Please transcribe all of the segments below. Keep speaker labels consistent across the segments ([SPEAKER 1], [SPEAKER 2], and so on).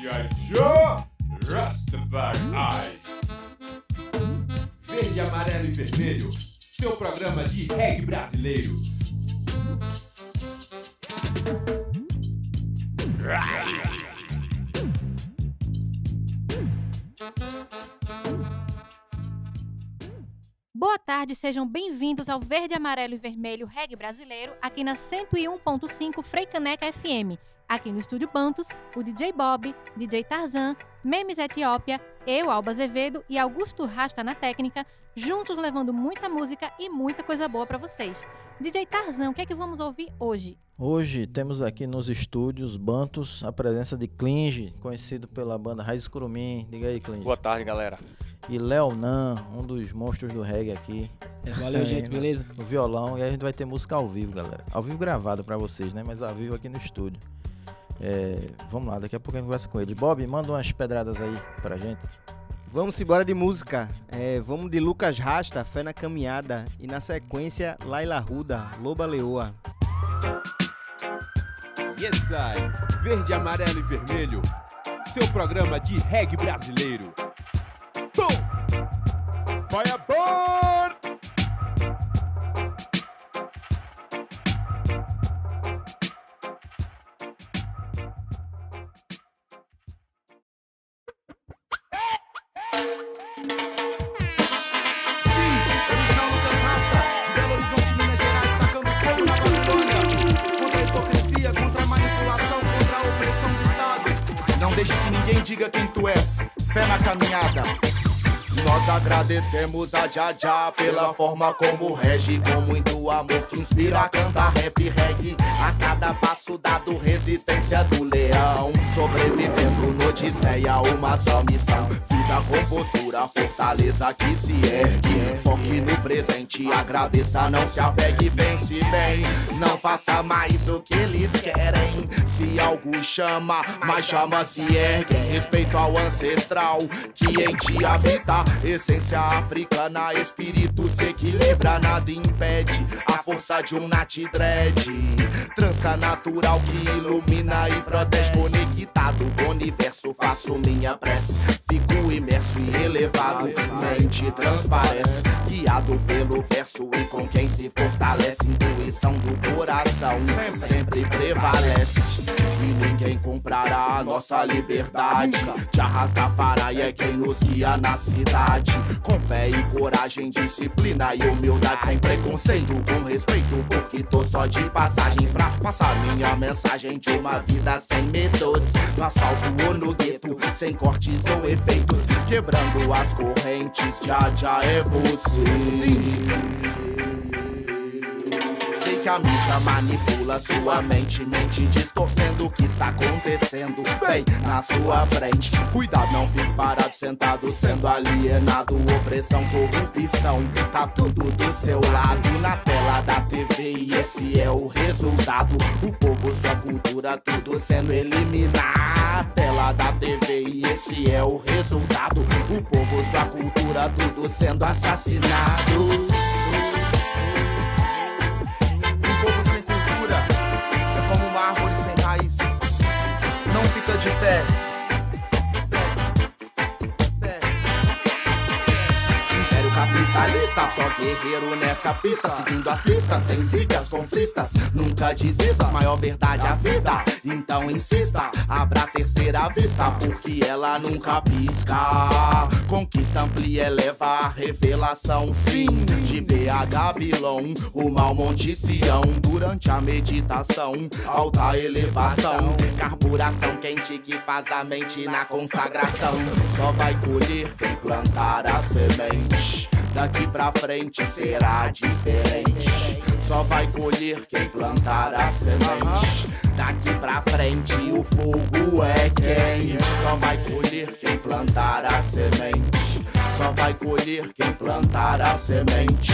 [SPEAKER 1] G.I. Joe Rastafari. Verde, amarelo e vermelho, seu programa de reggae brasileiro.
[SPEAKER 2] Boa tarde, sejam bem-vindos ao Verde, Amarelo e Vermelho Reggae Brasileiro, aqui na 101.5 Freicaneca FM. Aqui no Estúdio Bantos, o DJ Bob, DJ Tarzan, Memes Etiópia, eu, Alba Azevedo e Augusto Rasta na técnica, juntos levando muita música e muita coisa boa para vocês. DJ Tarzan, o que é que vamos ouvir hoje?
[SPEAKER 3] Hoje temos aqui nos estúdios Bantos a presença de Klinge, conhecido pela banda Raiz Curumim. Diga aí, Klinge.
[SPEAKER 4] Boa tarde, galera.
[SPEAKER 3] E Leonan, um dos monstros do reggae aqui.
[SPEAKER 5] É, valeu, gente, beleza?
[SPEAKER 3] No violão. E a gente vai ter música ao vivo, galera. Ao vivo gravada para vocês, né? Mas ao vivo aqui no estúdio. É, vamos lá, daqui a pouco a gente conversa com ele. Bob, manda umas pedradas aí pra gente.
[SPEAKER 5] Vamos embora de música. É, vamos de Lucas Rasta, Fé na Caminhada. E na sequência, Laila Ruda, Loba Leoa.
[SPEAKER 1] Yes, I. Verde, amarelo e vermelho, seu programa de reggae brasileiro. Boom! Fireball!
[SPEAKER 6] Sim,
[SPEAKER 7] agradecemos a Jaja pela forma como rege, com muito amor que inspira a cantar rap reggae. A cada passo dado, resistência do leão. Sobrevivendo no Odisseia, uma só missão. Vida com postura, fortaleza que se ergue. Foque no presente, agradeça, não se apegue, pense bem. Não faça mais o que eles querem. Se algo chama, mas chama se ergue. Respeito ao ancestral que em ti habita. Essência africana, espírito se equilibra, nada impede a força de um Nat Dread. Trança natural que ilumina e protege. Conectado com o universo, faço minha prece. Fico imerso e elevado, mente transparece. Guiado pelo verso e com quem se fortalece. Intuição do coração sempre prevalece. E ninguém comprará a nossa liberdade. Te arrasta e é quem nos guia na cidade. Com fé e coragem, disciplina e humildade. Sem preconceito, com respeito, tô só de passagem pra passar minha mensagem de uma vida sem medos. No asfalto ou no gueto, sem cortes ou efeitos. Quebrando as correntes, já já é você. Sei que a mídia manipula sua mente, mente distorcendo o que está acontecendo bem na sua frente. Cuidado, não fique parado, sentado, sendo alienado. Opressão, corrupção, tá tudo do seu lado. Na tela da TV, e esse é o resultado. O povo, sua cultura, tudo sendo eliminado. Tela da TV, e esse é o resultado. O povo, sua cultura, tudo sendo assassinado.
[SPEAKER 6] Fica de pé.
[SPEAKER 7] Capitalista, só guerreiro nessa pista. Seguindo as pistas, sem zigas, conflistas. Nunca desista, maior verdade a vida. Então insista, abra a terceira vista, porque ela nunca pisca. Conquista amplia, eleva a revelação. Sim, de BH Bilão, o mal Monte Sião. Durante a meditação, alta elevação. Carburação quente que faz a mente na consagração. Só vai colher quem plantar a semente. Daqui pra frente será diferente. Só vai colher quem plantar a semente. Daqui pra frente o fogo é quente. Só vai colher quem plantar a semente. Só vai colher quem plantar a semente.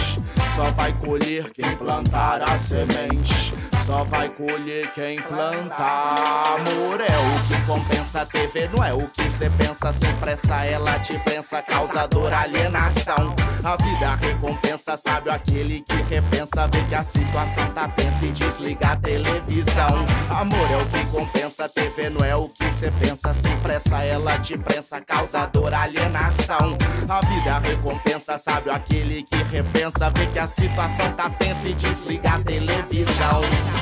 [SPEAKER 7] Só vai colher quem plantar a semente.
[SPEAKER 8] Só vai colher quem planta. Amor é o que compensa TV, não é o que cê pensa sem pressa. Ela te pensa, causador alienação. A vida recompensa, Sabe aquele que repensa. Vê que a situação tá tensa e desliga a televisão. Amor é o que compensa, TV não é o que cê pensa. Sem pressa, ela te prensa, causador alienação. A vida recompensa, Sabe aquele que repensa. Vê que a situação tá tensa e desliga a televisão.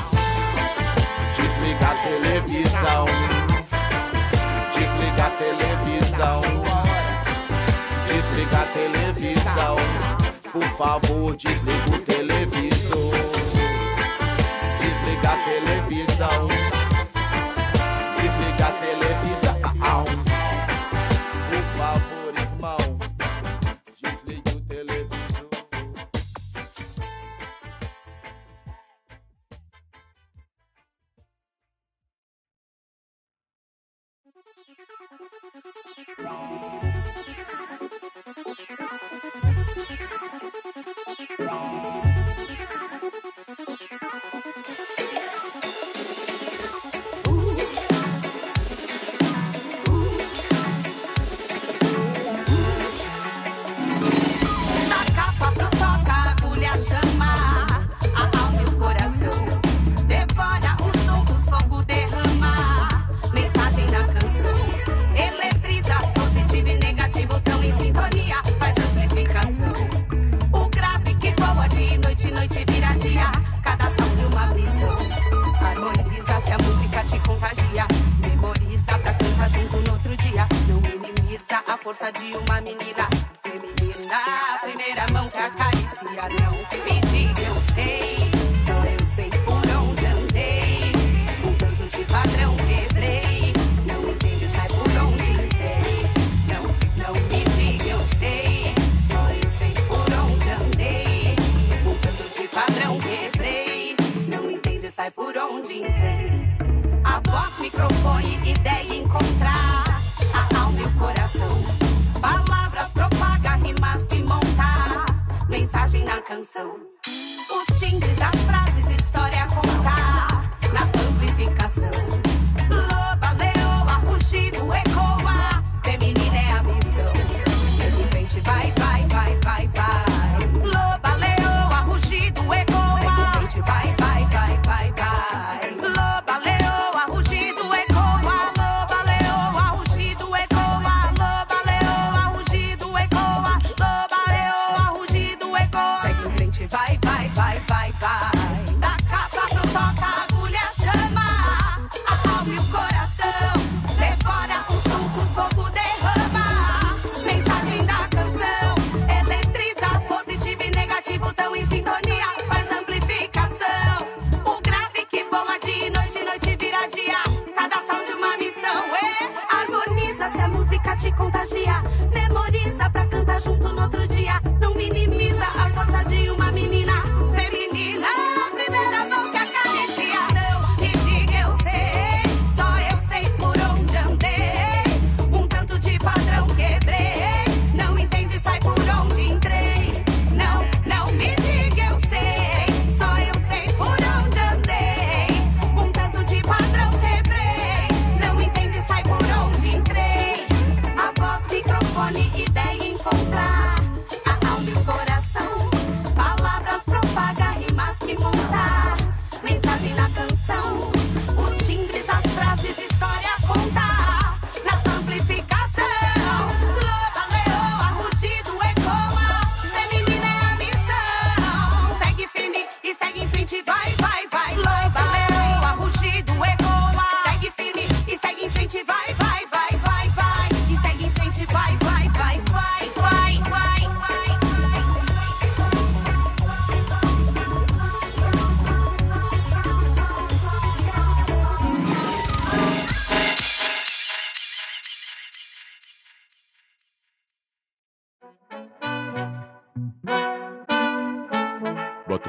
[SPEAKER 8] Desliga a televisão. Desliga a televisão. Desliga a televisão. Por favor, desliga o televisor. Desliga a televisão.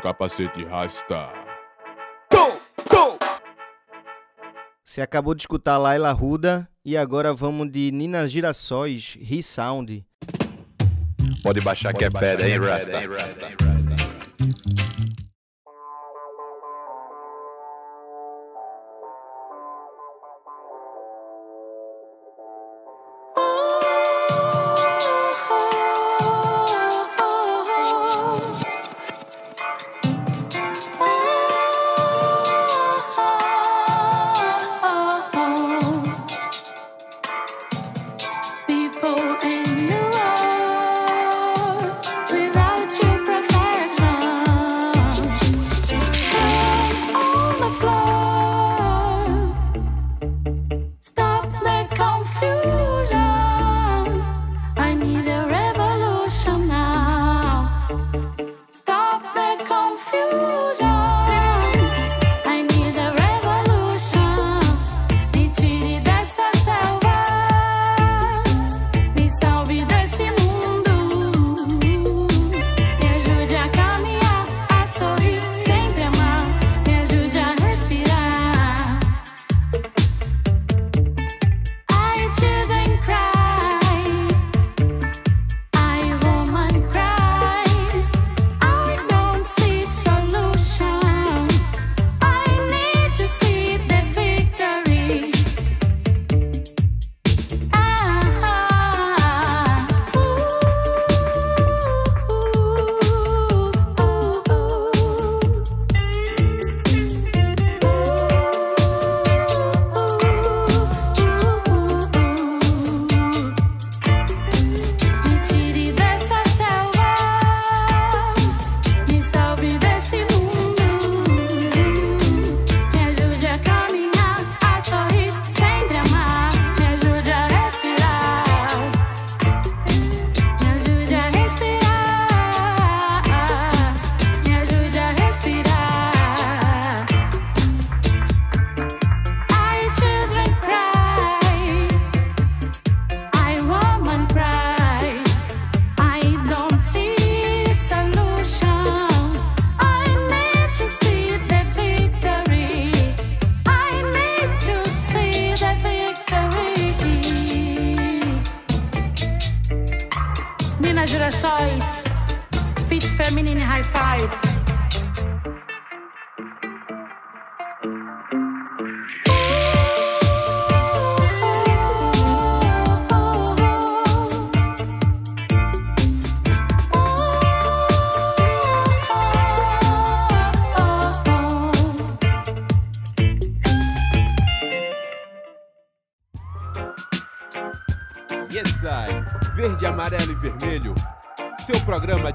[SPEAKER 9] capacete rasta.
[SPEAKER 5] Você acabou de escutar Laila Ruda e agora vamos de Ninas Girassóis, Re-Sound.
[SPEAKER 10] Pode baixar que é pedra, hein, Rasta?
[SPEAKER 1] Hein, Rasta.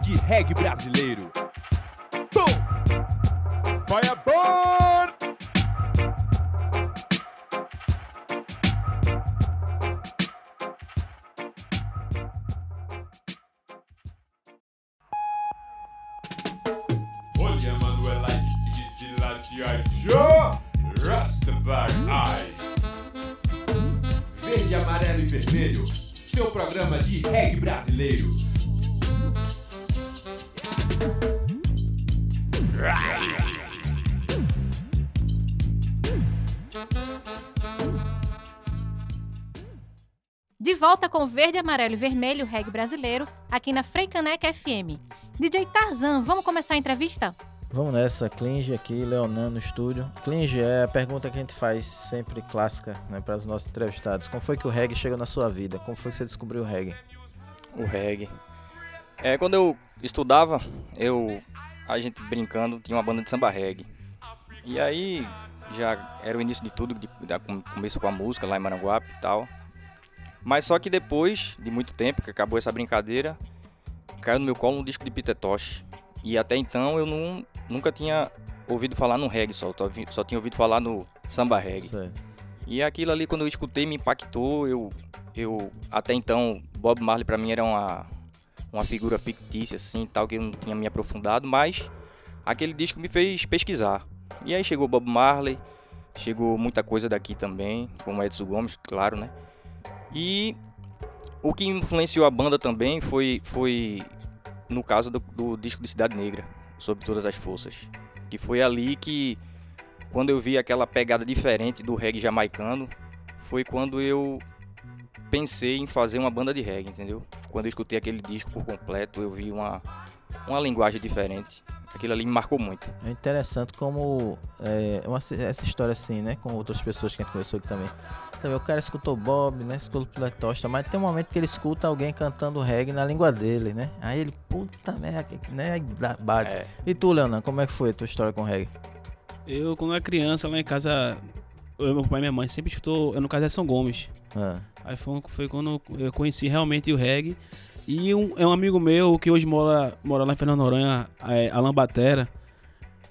[SPEAKER 1] De reggae
[SPEAKER 2] com Verde, Amarelo e Vermelho, reggae brasileiro, aqui na Freicaneca FM. DJ Tarzan, vamos começar a entrevista?
[SPEAKER 3] Vamos nessa, Clinge aqui, Leonan no estúdio. Clinge é a pergunta que a gente faz sempre clássica né, para os nossos entrevistados. Como foi que o reggae chegou na sua vida? Como foi que você descobriu o reggae?
[SPEAKER 11] o reggae. É, quando eu estudava, eu a gente brincando tinha uma banda de samba reggae. E aí já era o início de tudo, de, da, com- começo com a música lá em Maranguape e tal. Mas só que depois de muito tempo que acabou essa brincadeira, caiu no meu colo um disco de Peter Tosh. E até então eu não, nunca tinha ouvido falar no reggae só, só, tinha ouvido falar no samba reggae.
[SPEAKER 3] Certo.
[SPEAKER 11] E aquilo ali, quando eu escutei, me impactou. Eu, eu até então, Bob Marley pra mim era uma, uma figura fictícia, assim, tal, que eu não tinha me aprofundado, mas aquele disco me fez pesquisar. E aí chegou Bob Marley, chegou muita coisa daqui também, como Edson Gomes, claro, né? E o que influenciou a banda também foi, foi no caso do, do disco de Cidade Negra, Sob Todas as Forças. Que foi ali que quando eu vi aquela pegada diferente do reggae jamaicano, foi quando eu pensei em fazer uma banda de reggae, entendeu? Quando eu escutei aquele disco por completo, eu vi uma, uma linguagem diferente. Aquilo ali me marcou muito.
[SPEAKER 3] É interessante como é, uma- essa história assim, né? Com outras pessoas que a gente conversou aqui também. Também o cara escutou Bob, né? Escutou Pletosta, mas tem um momento que ele escuta alguém cantando reggae na língua dele, né? Aí ele, puta merda, né? Aí bate.
[SPEAKER 11] É.
[SPEAKER 3] E tu, Leonan, como é que foi a tua história com reggae?
[SPEAKER 12] Eu, quando era criança, lá em casa, eu, meu pai e minha mãe sempre escutou, eu no caso é São Gomes.
[SPEAKER 3] Ah,
[SPEAKER 12] Aí foi, foi quando eu conheci realmente o reggae. E um, é um amigo meu que hoje mora, mora lá em Fernando Noronha, é, Alan Batera.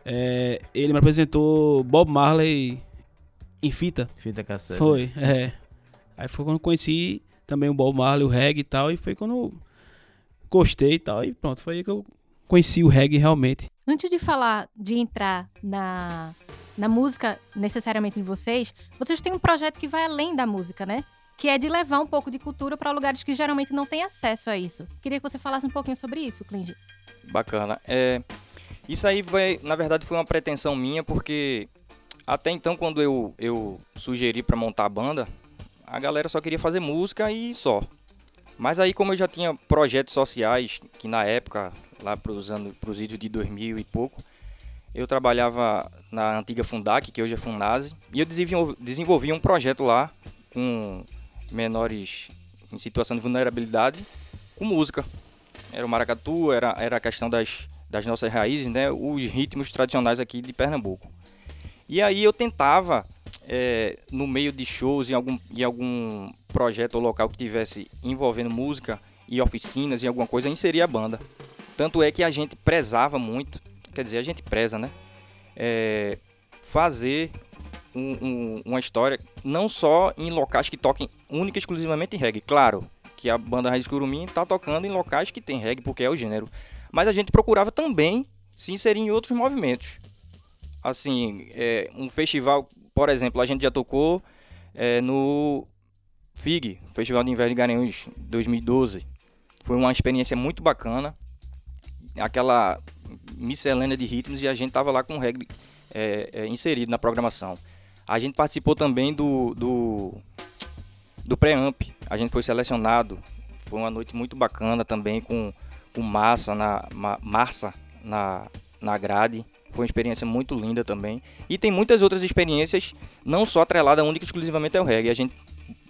[SPEAKER 12] É, ele me apresentou Bob Marley em fita.
[SPEAKER 3] fita cassete.
[SPEAKER 12] Foi, é. Aí foi quando eu conheci também o Bob Marley, o reggae e tal. E foi quando eu gostei e tal. E pronto, foi aí que eu conheci o reggae realmente.
[SPEAKER 2] Antes de falar de entrar na, na música necessariamente de vocês, vocês têm um projeto que vai além da música, né? Que é de levar um pouco de cultura para lugares que geralmente não têm acesso a isso. Queria que você falasse um pouquinho sobre isso, Clinge.
[SPEAKER 11] Bacana. É, isso aí vai, na verdade, foi uma pretensão minha, porque até então, quando eu, eu sugeri para montar a banda, a galera só queria fazer música e só. Mas aí, como eu já tinha projetos sociais, que na época, lá para os vídeos de 2000 e pouco, eu trabalhava na antiga Fundac, que hoje é Funase, e eu desenvolvi um projeto lá com menores em situação de vulnerabilidade com música. Era o maracatu, era, era a questão das, das nossas raízes, né? Os ritmos tradicionais aqui de Pernambuco. E aí eu tentava, eh, no meio de shows, em algum, em algum projeto ou local que tivesse envolvendo música e oficinas e alguma coisa, inserir a banda. Tanto é que a gente prezava muito, quer dizer, a gente preza, né? Eh, fazer um- um- uma história não só em locais que toquem única e exclusivamente reggae. Claro que a banda Raiz Curumim está tocando em locais que tem reggae, porque é o gênero. Mas a gente procurava também se inserir em outros movimentos. Assim, é, um festival, por exemplo, a gente já tocou é, no FIG, Festival de Inverno de Garanhuns, 2012. Foi uma experiência muito bacana. Aquela miscelânea de ritmos e a gente tava lá com o reggae é, é, inserido na programação. A gente participou também do, do, do pré-amp. A gente foi selecionado. Foi uma noite muito bacana também com, com Massa, na, Ma, Marça na, na grade. Foi uma experiência muito linda também. E tem muitas outras experiências, não só atrelada única e exclusivamente ao reggae. A gente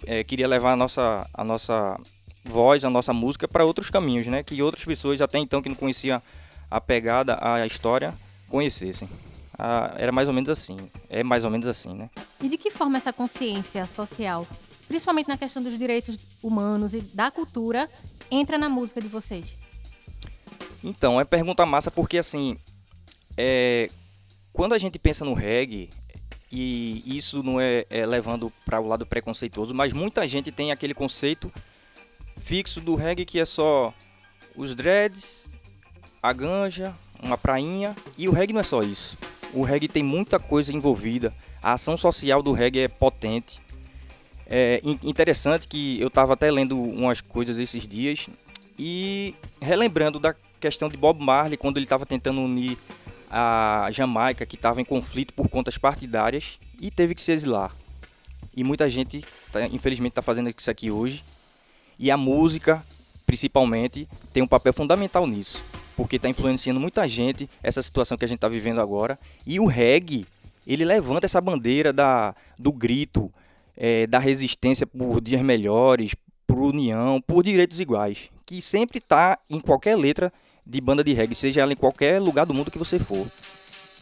[SPEAKER 11] é, queria levar a nossa, a nossa voz, a nossa música para outros caminhos, né? Que outras pessoas até então que não conheciam a pegada, a história, conhecessem. Ah, era mais ou menos assim. É mais ou menos assim, né?
[SPEAKER 2] E de que forma essa consciência social, principalmente na questão dos direitos humanos e da cultura, entra na música de vocês?
[SPEAKER 11] Então, é pergunta massa porque assim, é, quando a gente pensa no reggae, e isso não é, é levando para o lado preconceituoso, mas muita gente tem aquele conceito fixo do reggae que é só os dreads, a ganja, uma prainha, e o reggae não é só isso. O reggae tem muita coisa envolvida. A ação social do reggae é potente. É in- interessante que eu estava até lendo umas coisas esses dias e relembrando da questão de Bob Marley quando ele estava tentando unir a Jamaica que estava em conflito por contas partidárias e teve que se exilar. E muita gente, tá- infelizmente, está fazendo isso aqui hoje. E a música, principalmente, tem um papel fundamental nisso. Porque está influenciando muita gente essa situação que a gente está vivendo agora. E o reggae, ele levanta essa bandeira da, do grito, eh, da resistência por dias melhores, por união, por direitos iguais. Que sempre está em qualquer letra de banda de reggae, seja ela em qualquer lugar do mundo que você for.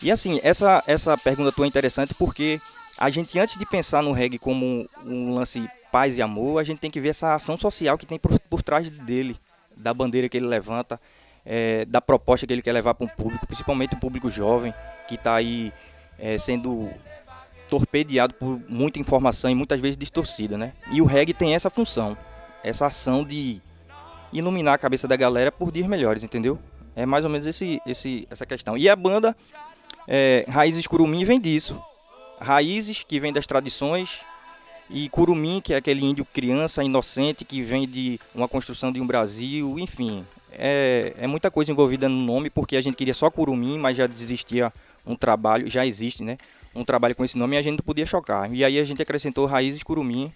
[SPEAKER 11] E assim, essa, essa pergunta tua é interessante porque a gente, antes de pensar no reggae como um, lance paz e amor, a gente tem que ver essa ação social que tem por, por trás dele, da bandeira que ele levanta, eh, da proposta que ele quer levar para um público, principalmente o público jovem, que está aí eh, sendo torpedeado por muita informação e muitas vezes distorcida, né? E o reggae tem essa função, essa ação de iluminar a cabeça da galera por dias melhores, entendeu? É mais ou menos esse, esse, essa questão. E a banda é, Raízes Curumim vem disso. Raízes, que vem das tradições, e Curumim, que é aquele índio criança, inocente, que vem de uma construção de um Brasil, enfim. É, é muita coisa envolvida no nome, porque a gente queria só Curumim, mas já existia um trabalho, já existe, né? Um trabalho com esse nome e a gente não podia chocar. E aí a gente acrescentou Raízes Curumim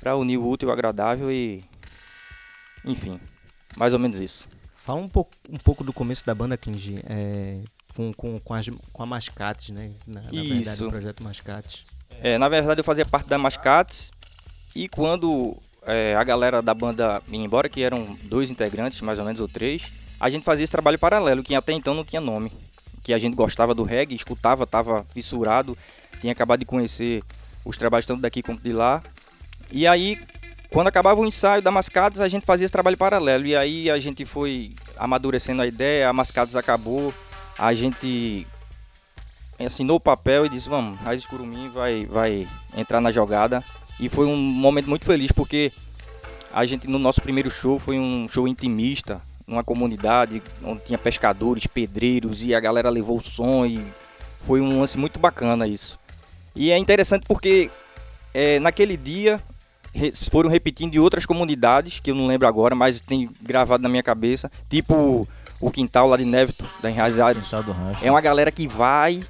[SPEAKER 11] para unir o útil e o agradável e. Enfim, mais ou menos isso.
[SPEAKER 5] Fala um pouco, um pouco do começo da banda, Kinji. É, com, com, com, as, com a Mascates, né? Na, na verdade, o projeto Mascates.
[SPEAKER 11] É, na verdade eu fazia parte da Mascates e quando é, a galera da banda ia embora, que eram dois integrantes, mais ou menos, ou três, a gente fazia esse trabalho paralelo, que até então não tinha nome. Que a gente gostava do reggae, escutava, tava fissurado, tinha acabado de conhecer os trabalhos tanto daqui como de lá. E aí, quando acabava o ensaio da Mascates, a gente fazia esse trabalho paralelo. E aí a gente foi amadurecendo a ideia, a Mascates acabou, a gente assinou o papel e disse, vamos, Raiz Curumim vai, vai entrar na jogada. E foi um momento muito feliz, porque a gente, no nosso primeiro show, foi um show intimista, numa comunidade onde tinha pescadores, pedreiros, e a galera levou o som, e foi um lance muito bacana isso. E é interessante porque é, naquele dia foram repetindo em outras comunidades, que eu não lembro agora, mas tem gravado na minha cabeça, tipo o quintal lá de Neveton, da Enraizados.
[SPEAKER 3] Quintal do Rancho.
[SPEAKER 11] É uma galera que vai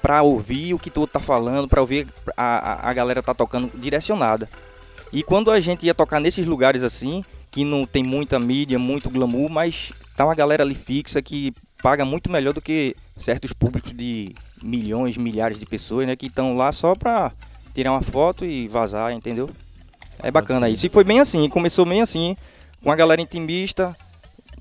[SPEAKER 11] pra ouvir o que tu tá falando, pra ouvir a, a, a galera tá tocando direcionada. E quando a gente ia tocar nesses lugares assim, que não tem muita mídia, muito glamour, mas tá uma galera ali fixa que paga muito melhor do que certos públicos de milhões, milhares de pessoas, né, que estão lá só pra tirar uma foto e vazar, entendeu? É bacana isso. E foi bem assim, começou bem assim, com a galera intimista,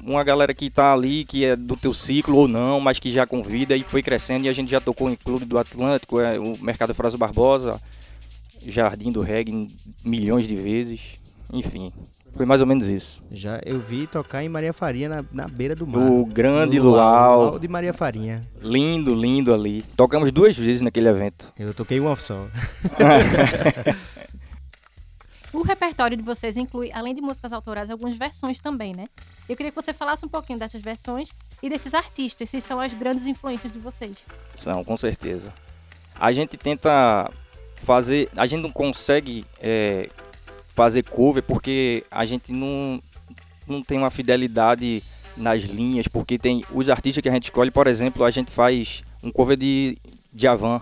[SPEAKER 11] uma galera que tá ali, que é do teu ciclo ou não, mas que já convida e foi crescendo e a gente já tocou em Clube do Atlântico, é, o Mercado Fraso Barbosa, Jardim do Reggae milhões de vezes, enfim, foi mais ou menos isso.
[SPEAKER 5] Já eu vi tocar em Maria Farinha na, na beira do mar.
[SPEAKER 11] O grande Luau,
[SPEAKER 5] Luau de Maria Farinha.
[SPEAKER 11] lindo, lindo ali. Tocamos duas vezes naquele evento.
[SPEAKER 5] Eu toquei uma só.
[SPEAKER 2] O repertório de vocês inclui, além de músicas autorais, algumas versões também, né? Eu queria que você falasse um pouquinho dessas versões e desses artistas, se são as grandes influências de vocês.
[SPEAKER 11] São, com certeza. A gente tenta fazer. A gente não consegue é, fazer cover porque a gente não, não tem uma fidelidade nas linhas, porque tem os artistas que a gente escolhe, por exemplo, a gente faz um cover de Javan,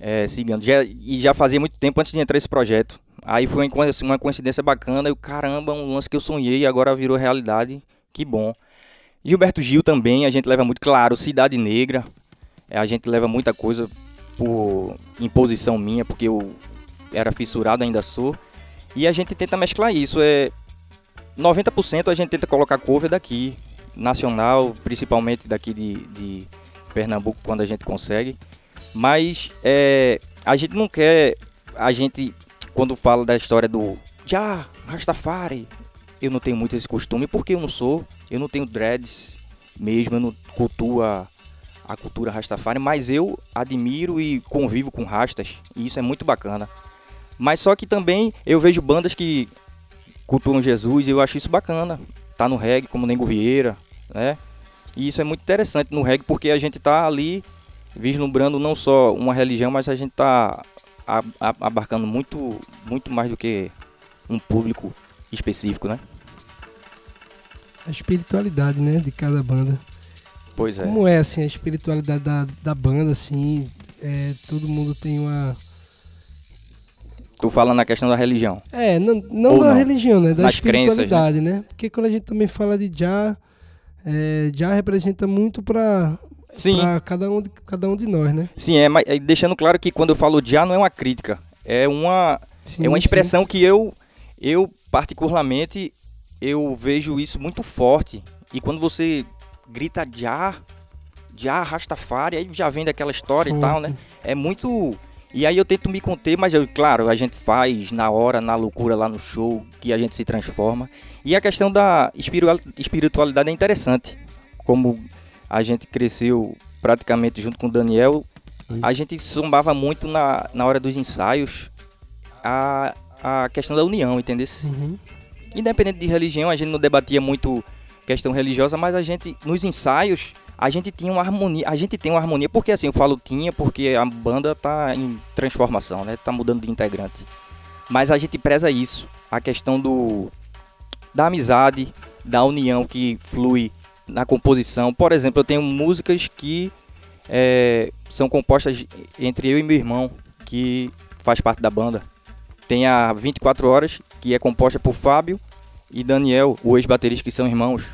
[SPEAKER 11] é, já, e já fazia muito tempo antes de entrar esse projeto. Aí foi uma coinc- uma coincidência bacana, e caramba, um lance que eu sonhei e agora virou realidade, que bom. Gilberto Gil também, a gente leva muito, claro, Cidade Negra. É, a gente leva muita coisa por imposição minha, porque eu era fissurado, ainda sou. E a gente tenta mesclar isso. É 90% a gente tenta colocar cover daqui, nacional, principalmente daqui de, de Pernambuco, quando a gente consegue. Mas é, a gente não quer. A gente, quando fala da história do Já, Rastafari, eu não tenho muito esse costume, porque eu não sou. Eu não tenho dreads mesmo, eu não cultuo a, a cultura Rastafari, mas eu admiro e convivo com rastas, e isso é muito bacana. Mas só que também eu vejo bandas que cultuam Jesus e eu acho isso bacana. Tá no reggae, como Nengo Vieira, né? E isso é muito interessante no reggae porque a gente tá ali vislumbrando não só uma religião, mas a gente tá abarcando muito, muito mais do que um público específico, né?
[SPEAKER 13] A espiritualidade, né, de cada banda.
[SPEAKER 11] Pois é.
[SPEAKER 13] Como é, assim, a espiritualidade da, da banda, assim, é, todo mundo tem uma...
[SPEAKER 11] Tu fala na questão da religião.
[SPEAKER 13] É, não, não da
[SPEAKER 11] não.
[SPEAKER 13] religião, né, da
[SPEAKER 11] Nas crenças,
[SPEAKER 13] espiritualidade, né? Porque quando a gente também fala de Já, é, Já representa muito pra,
[SPEAKER 11] Sim.
[SPEAKER 13] pra cada, um cada um de nós, né?
[SPEAKER 11] Sim, é, mas é, deixando claro que quando eu falo já não é uma crítica, é uma
[SPEAKER 13] Sim,
[SPEAKER 11] é uma
[SPEAKER 13] sim.
[SPEAKER 11] expressão que eu eu particularmente eu vejo isso muito forte. E quando você grita já, já Rastafari, aí já vem daquela história e tal, né? É muito e aí eu tento me conter, mas eu, claro, a gente faz na hora, na loucura lá no show, que a gente se transforma. E a questão da espiritual- espiritualidade é interessante. Como a gente cresceu praticamente junto com o Daniel, a gente zombava muito na, na hora dos ensaios a, a questão da união, entendeu?
[SPEAKER 13] Uhum.
[SPEAKER 11] Independente de religião, a gente não debatia muito questão religiosa, mas a gente, nos ensaios, a gente tinha uma harmonia, a gente tem uma harmonia, porque assim, eu falo tinha, porque a banda tá em transformação, né? Tá mudando de integrante. Mas a gente preza isso, a questão do da amizade, da união que flui na composição. Por exemplo, eu tenho músicas que é, são compostas entre eu e meu irmão, que faz parte da banda. Tem a 24 Horas, que é composta por Fábio e Daniel, o ex-baterista, que são irmãos.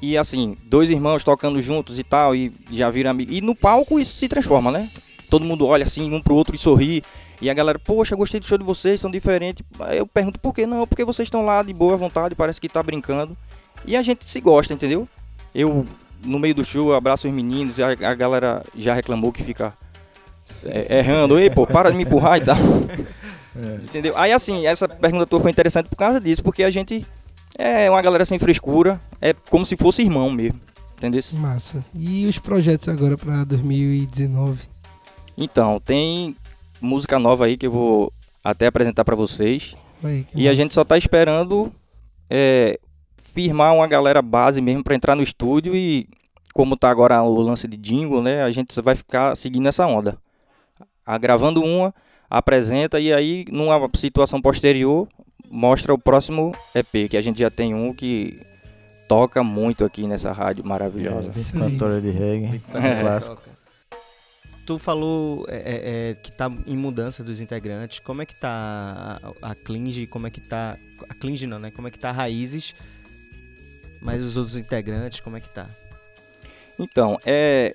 [SPEAKER 11] E assim, dois irmãos tocando juntos e tal, e já viram amigos. E no palco isso se transforma, né? Todo mundo olha assim, um pro outro e sorri. E a galera, poxa, gostei do show de vocês, são diferentes. Eu pergunto por que não? Porque vocês estão lá de boa vontade, parece que tá brincando. E a gente se gosta, entendeu? Eu, no meio do show, abraço os meninos, e a, a galera já reclamou que fica é, errando. Ei, pô, para de me empurrar e tal. Entendeu? Aí assim, essa pergunta tua foi interessante por causa disso, porque a gente é uma galera sem frescura, é como se fosse irmão mesmo. Entendeu?
[SPEAKER 13] Massa. E os projetos agora pra 2019?
[SPEAKER 11] Então, tem música nova aí que eu vou até apresentar pra vocês.
[SPEAKER 13] Aí,
[SPEAKER 11] E a
[SPEAKER 13] massa.
[SPEAKER 11] gente só tá esperando é, firmar uma galera base mesmo pra entrar no estúdio e como tá agora o lance de jingle, né? A gente vai ficar seguindo essa onda. A, gravando uma, apresenta e aí numa situação posterior mostra o próximo EP, que a gente já tem um que toca muito aqui nessa rádio maravilhosa.
[SPEAKER 3] É, cantora de reggae,
[SPEAKER 11] É.
[SPEAKER 3] clássico.
[SPEAKER 5] Tu falou é, é, é, que tá em mudança dos integrantes. Como é que tá a, a Clinge? Como é que tá. A Clinge não, né? Como é que tá a Raízes? Mas os outros integrantes, como é que tá?
[SPEAKER 11] Então, é,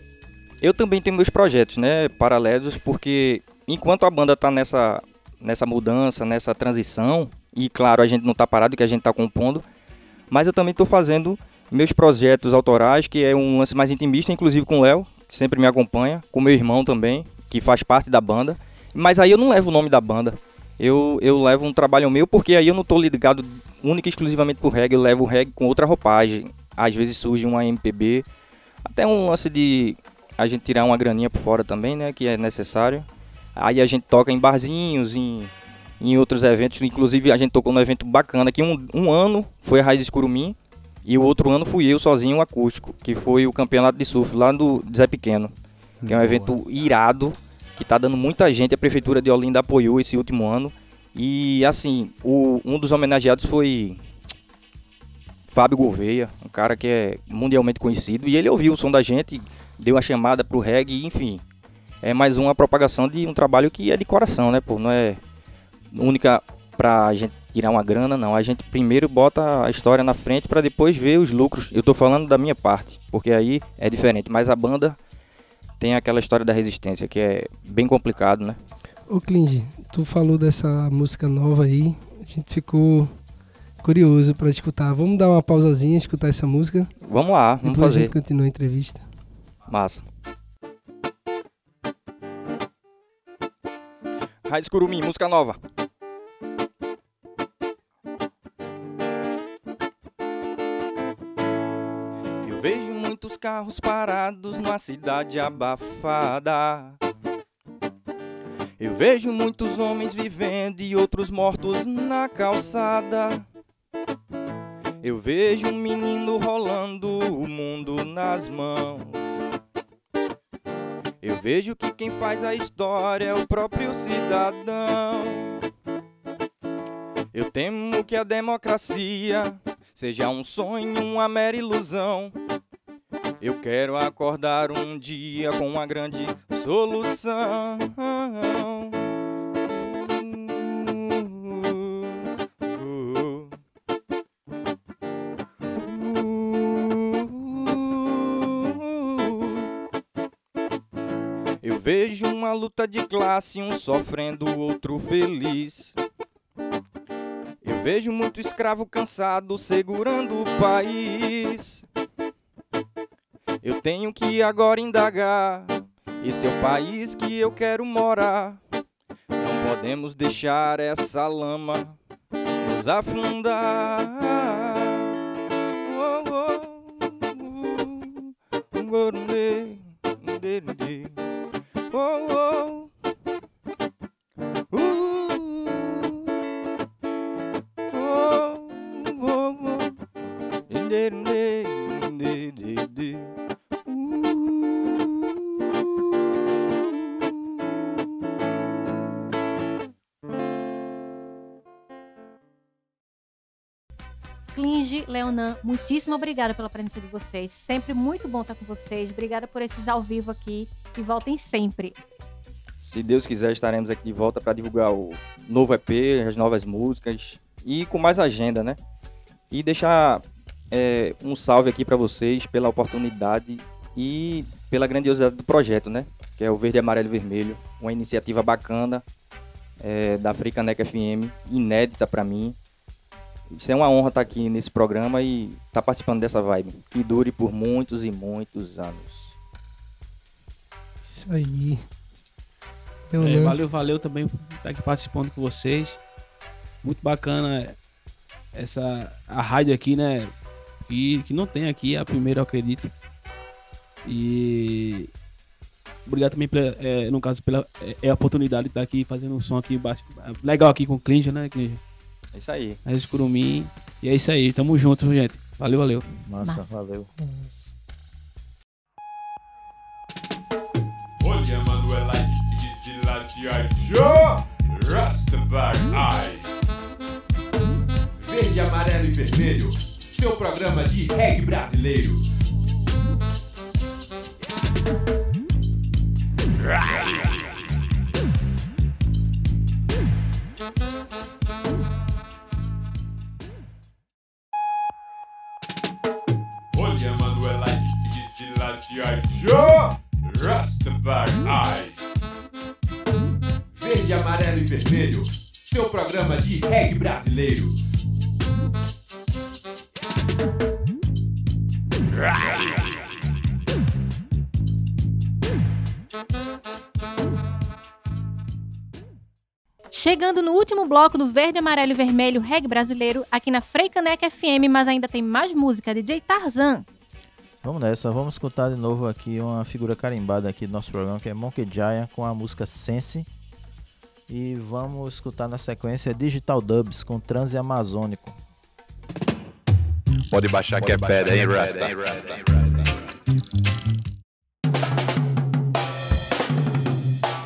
[SPEAKER 11] eu também tenho meus projetos, né, paralelos, porque enquanto a banda tá nessa, nessa mudança, nessa transição, e claro, a gente não tá parado, que a gente tá compondo, mas eu também tô fazendo meus projetos autorais, que é um lance mais intimista, inclusive com o Léo, que sempre me acompanha, com meu irmão também, que faz parte da banda, mas aí eu não levo o nome da banda, eu, eu levo um trabalho meu, porque aí eu não tô ligado única e exclusivamente pro reggae, eu levo o reggae com outra roupagem, às vezes surge uma MPB, até um lance de a gente tirar uma graninha por fora também, né? Que é necessário. Aí a gente toca em barzinhos, em, em outros eventos. Inclusive a gente tocou num evento bacana que um, um ano foi a Raiz Curumim e o outro ano fui eu sozinho acústico, que foi o campeonato de surf lá do Zé Pequeno. Que é um evento irado, que tá dando muita gente. A prefeitura de Olinda apoiou esse último ano. E assim, o, um dos homenageados foi Fábio Gouveia, um cara que é mundialmente conhecido, e ele ouviu o som da gente, deu a chamada pro reggae, enfim. É mais uma propagação de um trabalho que é de coração, né, pô? Não é única pra gente tirar uma grana, não. A gente primeiro bota a história na frente para depois ver os lucros. Eu tô falando da minha parte, porque aí é diferente. Mas a banda tem aquela história da resistência, que é bem complicado, né?
[SPEAKER 13] Ô Clinge, tu falou dessa música nova aí, a gente ficou curioso pra escutar. Vamos dar uma pausazinha, escutar essa música?
[SPEAKER 11] Vamos lá, vamos
[SPEAKER 13] Depois a
[SPEAKER 11] fazer.
[SPEAKER 13] gente continua a entrevista.
[SPEAKER 11] Massa. Raiz Curumim, música nova. Muitos carros parados numa cidade abafada. Eu vejo muitos homens vivendo e outros mortos na calçada. Eu vejo um menino rolando o mundo nas mãos. Eu vejo que quem faz a história é o próprio cidadão. Eu temo que a democracia seja um sonho, uma mera ilusão. Eu quero acordar um dia com uma grande solução. Eu vejo uma luta de classe, um sofrendo, o outro feliz. Eu vejo muito escravo cansado segurando o país. Eu tenho que agora indagar. Esse é o país que eu quero morar. Não podemos deixar essa lama nos afundar. Oh, oh, oh, oh, de, de,
[SPEAKER 2] muitíssimo obrigada pela presença de vocês. Sempre muito bom estar com vocês. Obrigada por esses ao vivo aqui e voltem sempre.
[SPEAKER 11] Se Deus quiser, estaremos aqui de volta para divulgar o novo EP, as novas músicas e com mais agenda, né? E deixar é, um salve aqui para vocês pela oportunidade e pela grandiosidade do projeto, né? Que é o Verde, Amarelo e Vermelho, uma iniciativa bacana é, da Africaneca FM, inédita para mim. Isso é uma honra estar aqui nesse programa e estar participando dessa vibe, que dure por muitos e muitos anos.
[SPEAKER 13] Isso aí.
[SPEAKER 12] É, valeu, valeu também por estar aqui participando com vocês. Muito bacana essa a rádio aqui, né? Que, que não tem aqui, é a primeira, eu acredito. E obrigado também, pela, é, no caso, pela é, é a oportunidade de estar aqui fazendo um som aqui legal aqui com o Clinja, né? Clinja?
[SPEAKER 11] É isso aí.
[SPEAKER 12] Raiz Curumim. E é isso aí, tamo junto, gente. Valeu, valeu.
[SPEAKER 3] Massa,
[SPEAKER 2] Massa.
[SPEAKER 3] valeu.
[SPEAKER 9] Olha, Silasia Joe Rastafari.
[SPEAKER 1] Verde, amarelo e vermelho. Seu programa de reggae brasileiro.
[SPEAKER 9] Olha, Rastafari.
[SPEAKER 1] Verde, amarelo e vermelho. Seu programa de reggae brasileiro.
[SPEAKER 2] Chegando no último bloco do Verde, Amarelo e Vermelho Reggae Brasileiro, aqui na Freicaneca FM, mas ainda tem mais música, DJ Tarzan.
[SPEAKER 3] Vamos nessa, vamos escutar de novo aqui uma figura carimbada aqui do nosso programa, que é Monkey Giant, com a música Sense. E vamos escutar na sequência Digital Dubs com Transe Amazônico.
[SPEAKER 10] Pode baixar que é pedra, hein, Rasta?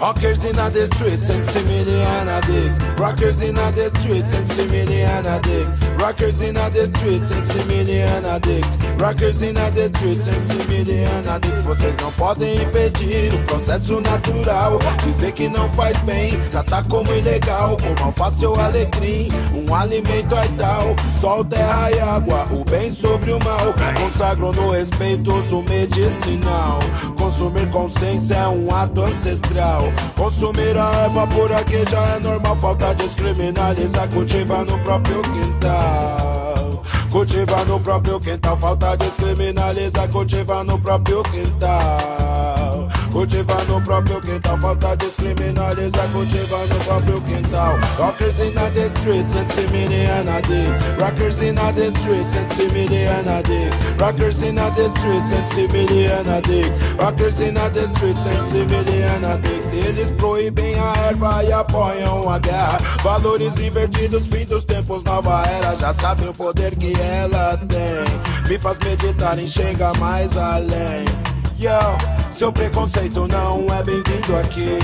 [SPEAKER 14] Rockers in the streets and see million addict. Rockers in the streets and see million addict. Rockers in the streets and see million addict. Rockers in the streets and see million addict. Vocês não podem impedir o processo natural. Dizer que não faz bem, tratar como ilegal, como alface ou alecrim. Um alimento é tal, sol, terra e água, o bem sobre o mal. Consagro no respeitoso medicinal. Consumir consciência é um ato ancestral. Consumir a erva por aqui já é normal. Falta descriminalizar, cultiva no próprio quintal. Cultiva no próprio quintal. Falta descriminalizar, cultiva no próprio quintal. Cultiva no próprio quintal, falta descriminalizar, cultiva no próprio quintal. Rockers in the streets and see day. Rockers in the streets and see day. Rockers in the streets and see day. Rockers in the streets and see day. Eles proíbem a erva e apoiam a guerra. Valores invertidos, fim dos tempos, nova era. Já sabe o poder que ela tem. Me faz meditar em chegar mais além. Yo, seu preconceito não é bem-vindo aqui.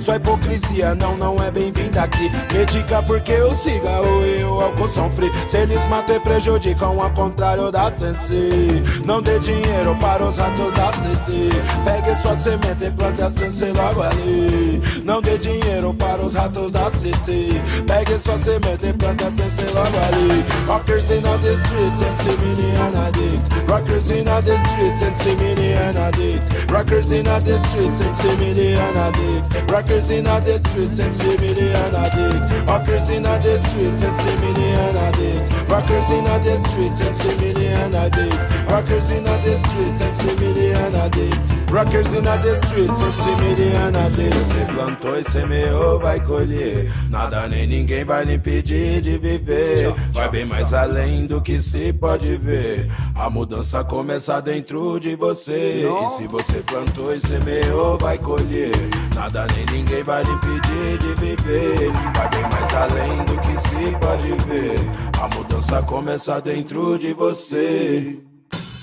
[SPEAKER 14] Sua hipocrisia não, não é bem-vinda aqui. Me diga porque o cigarro e o álcool são free. Se eles matam e prejudicam, ao contrário da Sense. Não dê dinheiro para os ratos da City. Pegue sua semente e plante a Sense logo ali. Não dê dinheiro para os ratos da City. Pegue sua semente e plante a Sense logo ali. Rockers in the streets and see million addict. Rockers in the streets and see million addict. Rockers in the streets and see million addict. Rockers in the streets and see million addict. Rockers in the streets and see million addict. Rockers in the streets and see million addict. Rockers in the streets and see million addict. Rockers in the streets and see million addict. Você plantou e semeou, vai colher. Nada nem ninguém vai lhe impedir de viver. Vai bem mais além do que se pode ver. A mudança começa dentro de você. E se você plantou e semeou, vai colher. Nada nem ninguém vai lhe impedir de viver. Vai bem mais além do que se pode ver. A mudança começa dentro de você.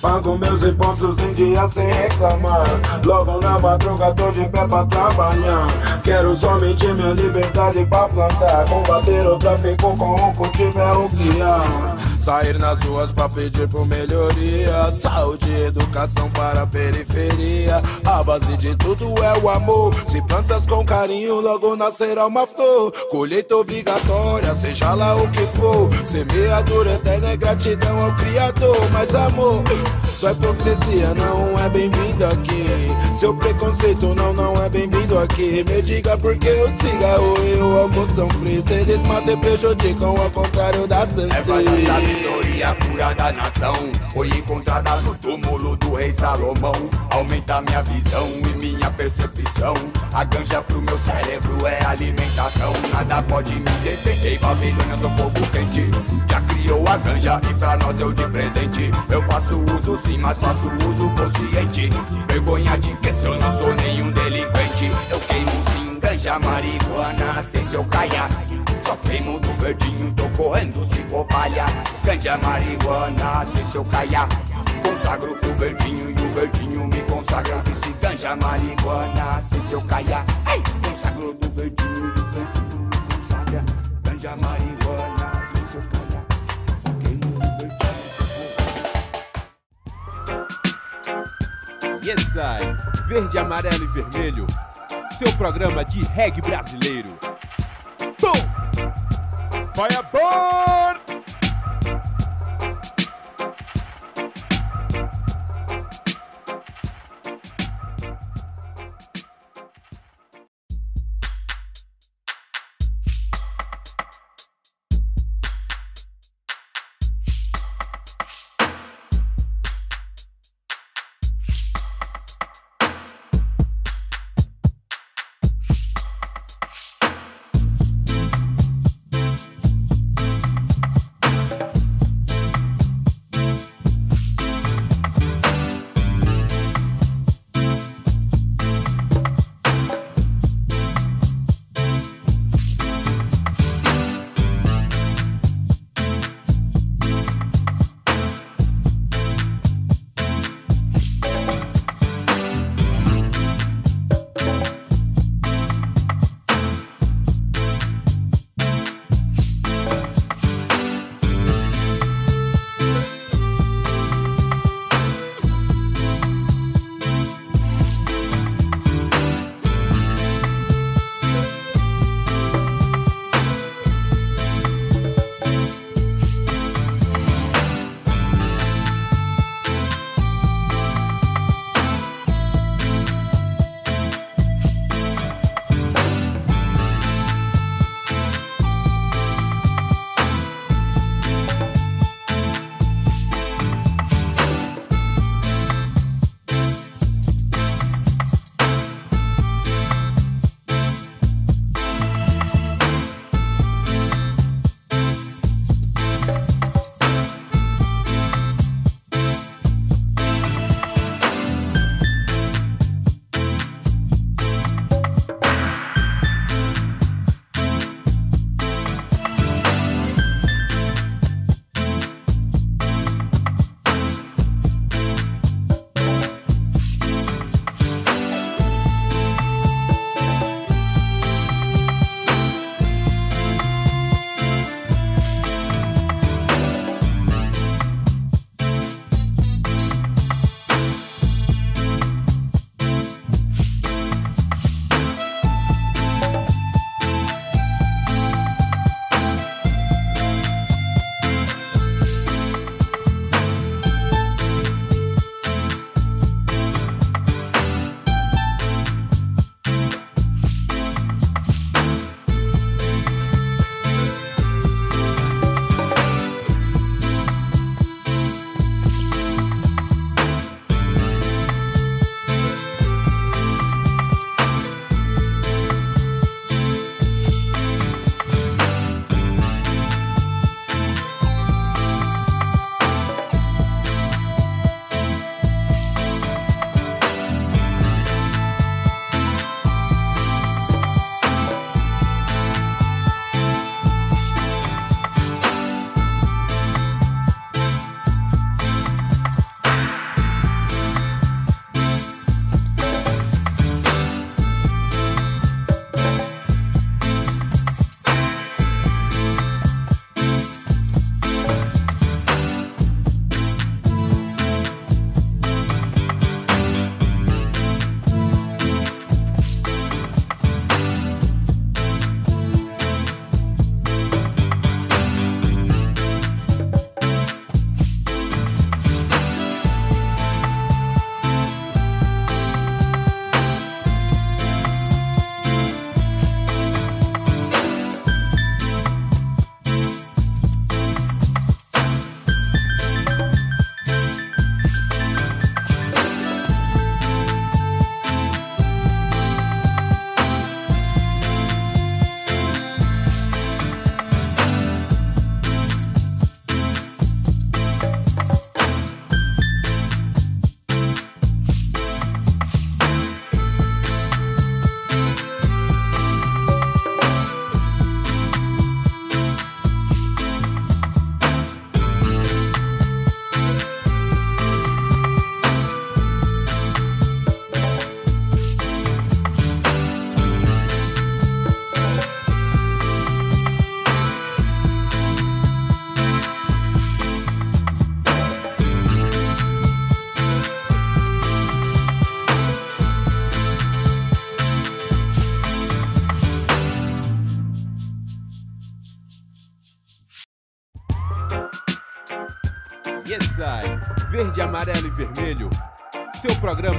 [SPEAKER 14] Pago meus impostos em dia sem reclamar. Logo na madruga tô de pé pra trabalhar. Quero somente minha liberdade pra plantar. Combater o tráfico com o cultivo é o há. Sair nas ruas pra pedir por melhoria. Saúde e educação para a periferia. A base de tudo é o amor. Se plantas com carinho, logo nascerá uma flor. Colheita obrigatória, seja lá o que for. Semeadura eterna é gratidão ao Criador. Mas amor, sua hipocrisia não é bem-vindo aqui. Seu preconceito não, não é bem-vindo aqui. Me diga por que o cigarro e o álcool são frios. Eles matam e prejudicam ao contrário da sensei.
[SPEAKER 7] da sabedoria pura da nação. Foi encontrada no túmulo do rei Salomão. Aumenta minha visão e minha percepção. A ganja pro meu cérebro é alimentação. Nada pode me deter, ei Babilônia sou fogo quente. Já criou a ganja e pra nós deu de presente. Eu faço uso sim, mas faço uso consciente. Vergonha de que se eu não sou nenhum delinquente. Eu queimo sim ganja, marihuana, sem seu caia só queimo do verdinho, tô correndo se for palha Ganja, marihuana, se seu caia Consagro o verdinho e o verdinho me consagra disse ganja, marihuana, se seu caia Ei! Consagro do verdinho e o verdinho me consagra Ganja, marihuana, se seu caia Só queimo do verdinho
[SPEAKER 1] Yes, I. Verde, amarelo e vermelho. Seu programa de reggae brasileiro. Tom! Fireball! Fire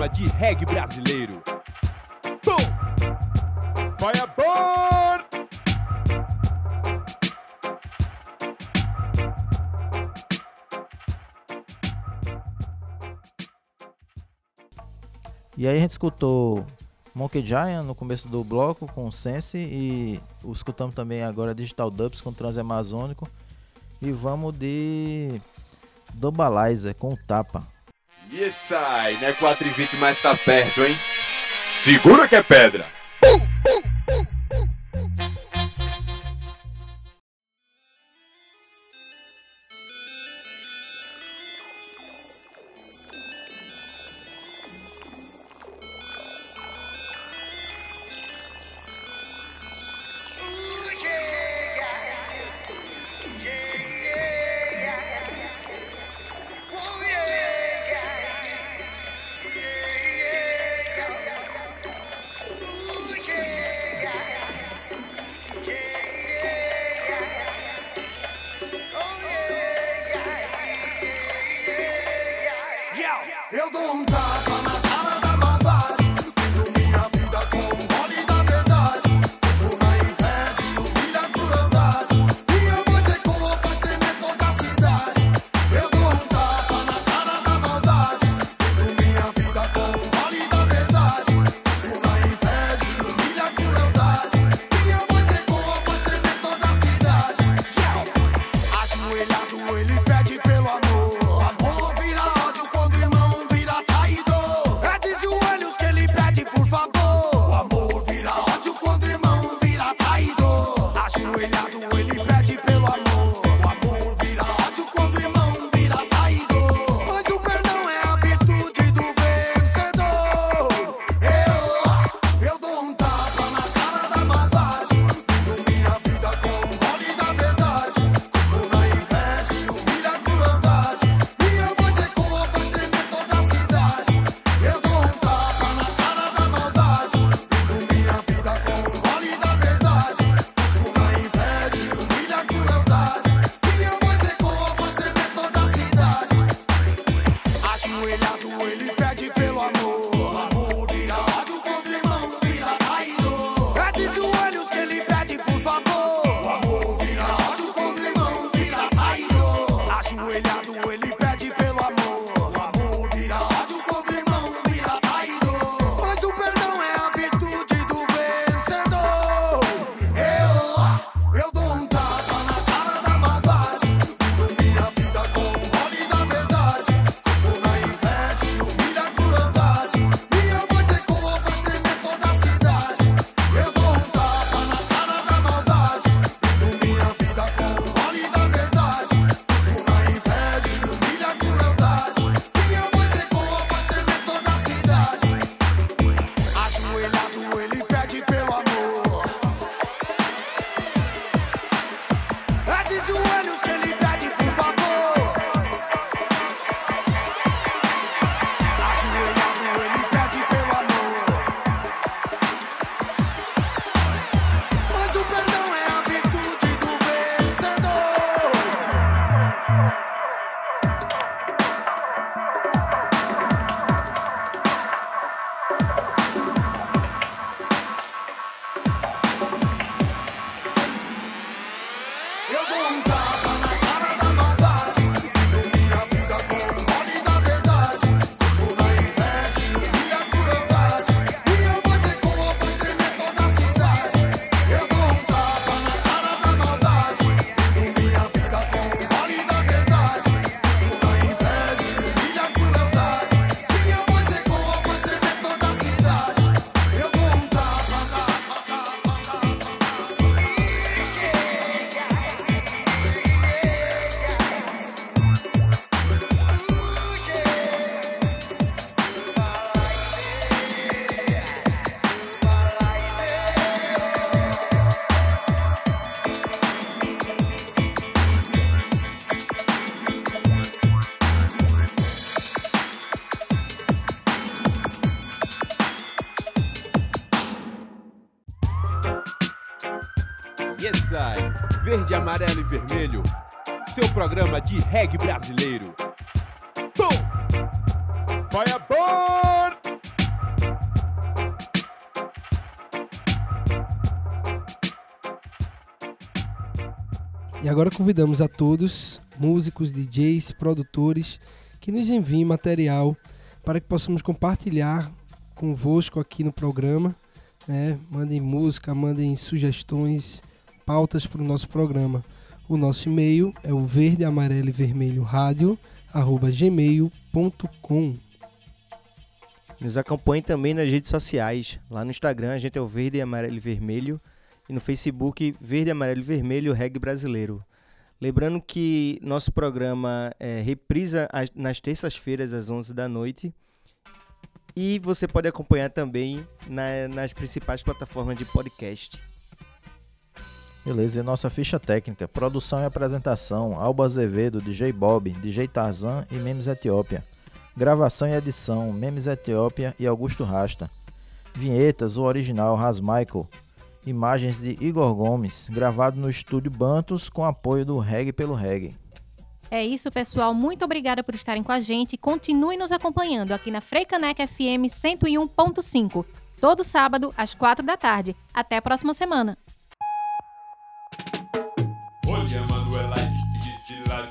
[SPEAKER 1] de reggae brasileiro.
[SPEAKER 9] Vai!
[SPEAKER 3] E aí a gente escutou Monkey Giant no começo do bloco com Sense e escutamos também agora Digital Dubs com Transamazônico. E vamos de Dobalizer com Tapa.
[SPEAKER 9] E sai, não é 4 e 20, mas tá perto, hein? Segura que é pedra!
[SPEAKER 1] Pum, pum. amarelo e vermelho. Seu programa de reggae brasileiro.
[SPEAKER 9] Bum! Vai a bordo!
[SPEAKER 13] E agora convidamos a todos, músicos, DJs, produtores, que nos enviem material para que possamos compartilhar convosco aqui no programa. Né? Mandem música, mandem sugestões, pautas para o nosso programa. O nosso e-mail é o verde, amarelo e vermelho rádio, arroba gmail.com.
[SPEAKER 5] Nos acompanhe também nas redes sociais. Lá no Instagram a gente é o Verde, Amarelo e Vermelho. E no Facebook, Verde, Amarelo e Vermelho Reggae Brasileiro. Lembrando que nosso programa é, reprisa as- nas terças-feiras às 11 da noite. E você pode acompanhar também na- nas principais plataformas de podcast.
[SPEAKER 3] Beleza, e nossa ficha técnica, produção e apresentação, Alba Azevedo, DJ Bob, DJ Tarzan e Memes Etiópia. Gravação e edição, Memes Etiópia e Augusto Rasta. Vinhetas, o original, Ras Michael. Imagens de Igor Gomes, gravado no estúdio Bantos com apoio do Reggae pelo Reggae.
[SPEAKER 2] É isso, pessoal. Muito obrigada por estarem com a gente. Continue nos acompanhando aqui na Freicaneca FM 101.5. Todo sábado, às 4 da tarde. Até a próxima semana.